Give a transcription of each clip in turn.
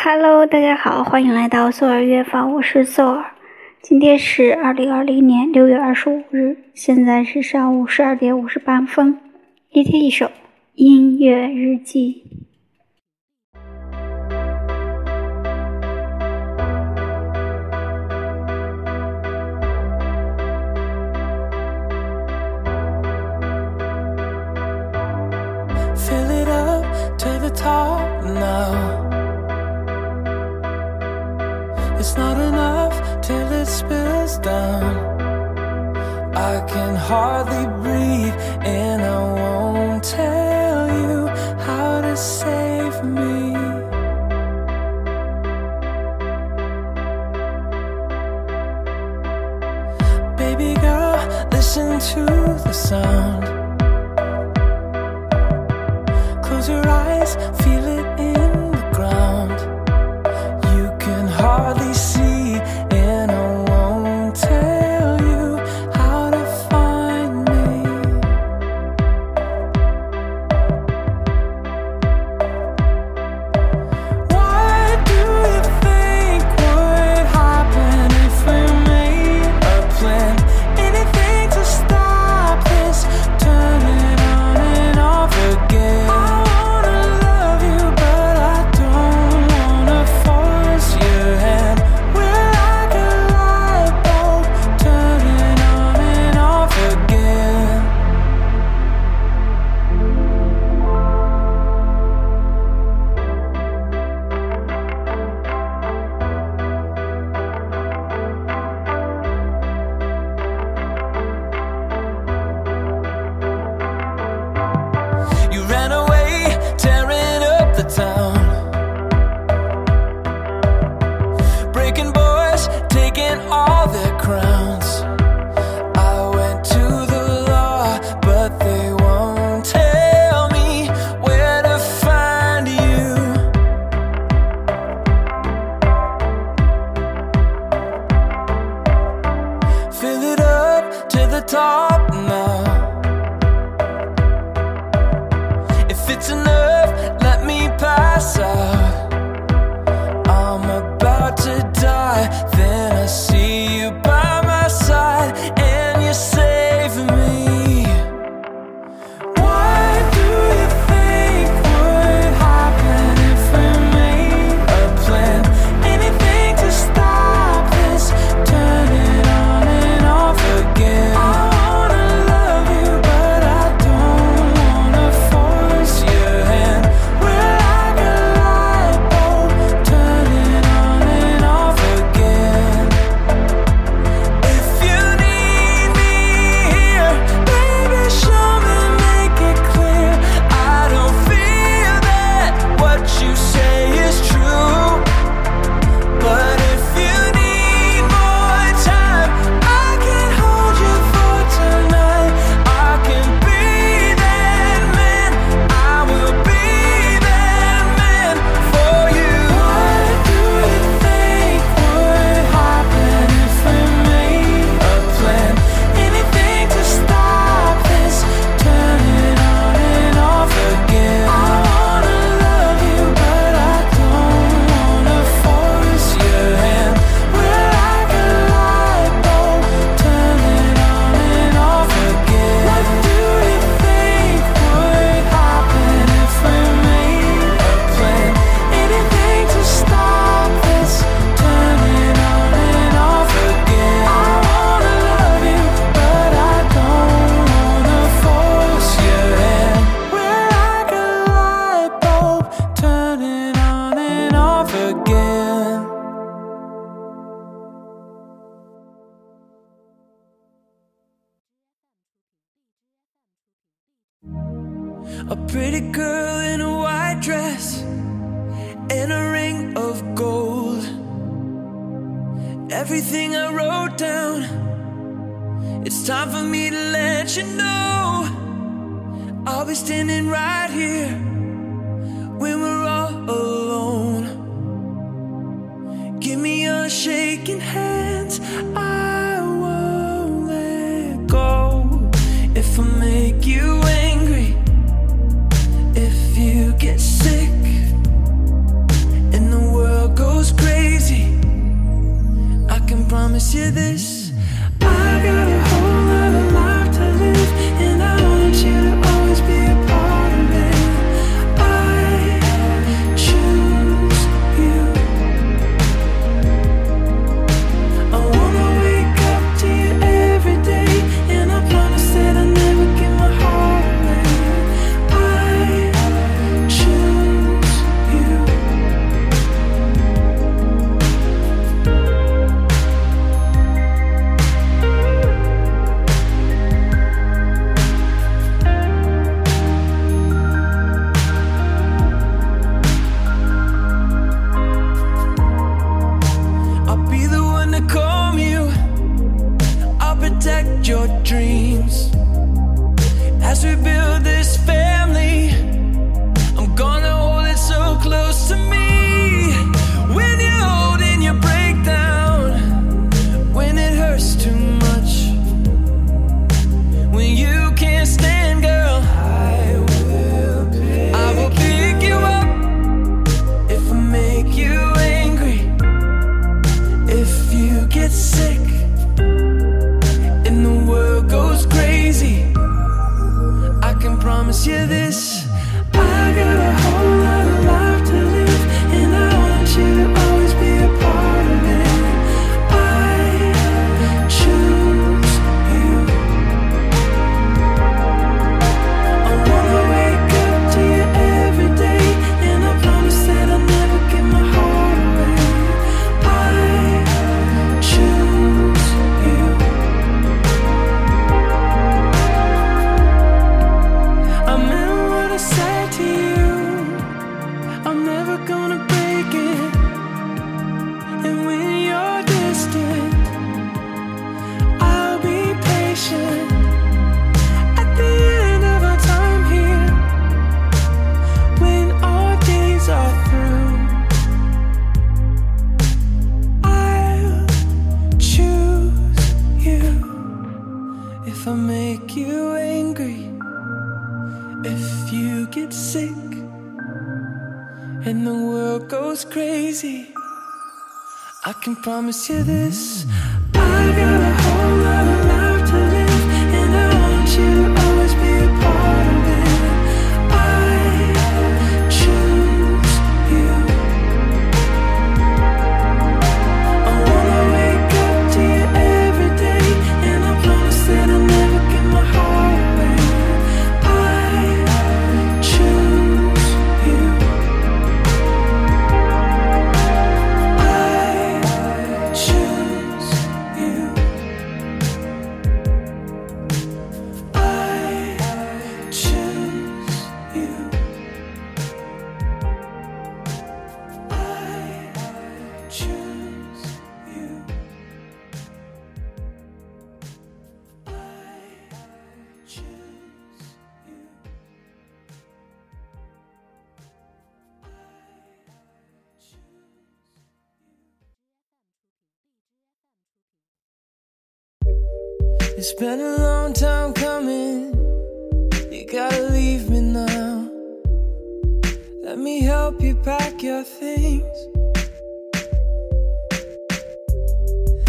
Hello，大家好，欢迎来到宋儿乐坊，我是宋儿。今天是二零二零年六月二十五日，现在是上午十二点五十八分。一天一首音乐日记。Fill it up to the top now. hardly breathe, and I won't tell you how to save me. Baby girl, listen to the sound. Close your eyes, feel it in the ground. You can hardly see. to know A pretty girl in a white dress and a ring of gold. Everything I wrote down, it's time for me to let you know. I'll be standing right here when we're all alone. Give me a shaking hand. this promise you this I got a promise you this. I got It's been a long time coming. You gotta leave me now. Let me help you pack your things.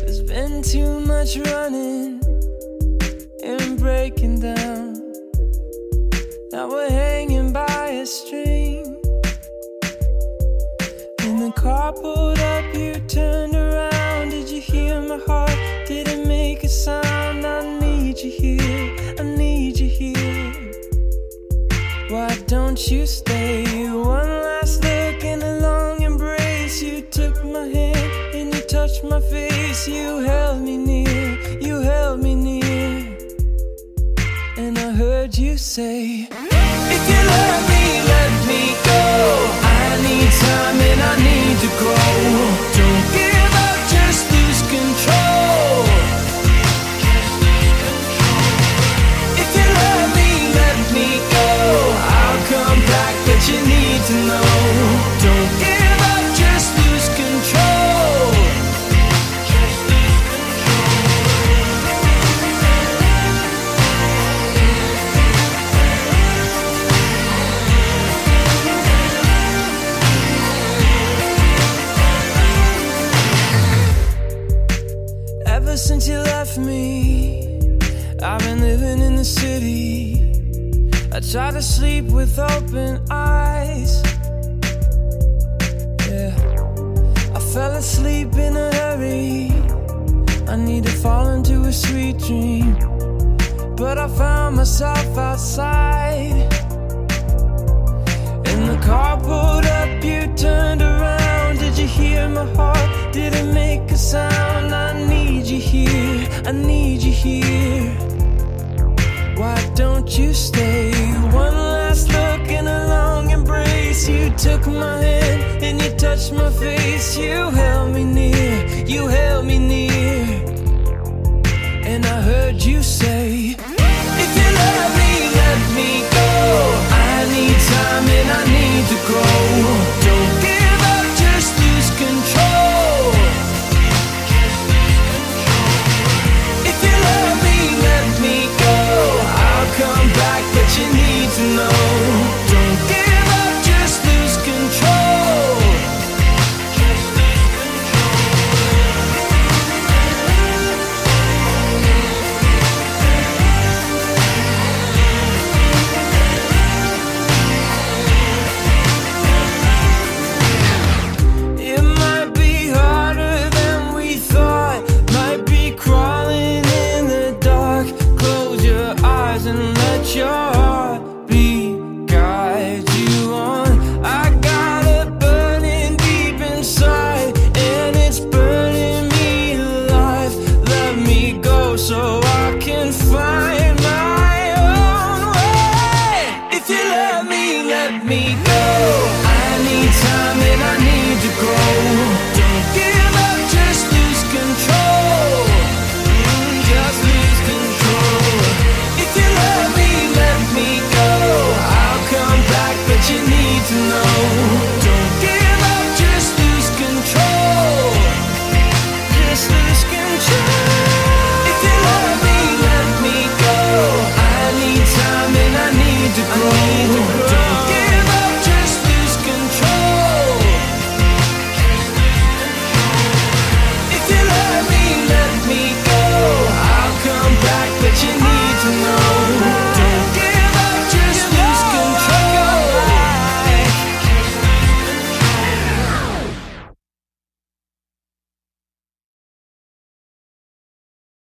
There's been too much running and breaking down. Now we're hanging by a string in the carport you stay? One last look and a long embrace. You took my hand and you touched my face. You held me near, you held me near. And I heard you say. Ever since you left me, I've been living in the city. I try to sleep with open eyes. Yeah, I fell asleep in a hurry. I need to fall into a sweet dream, but I found myself outside. I need you here. Why don't you stay? One last look and a long embrace. You took my hand and you touched my face. You held me near. You held me near. and let your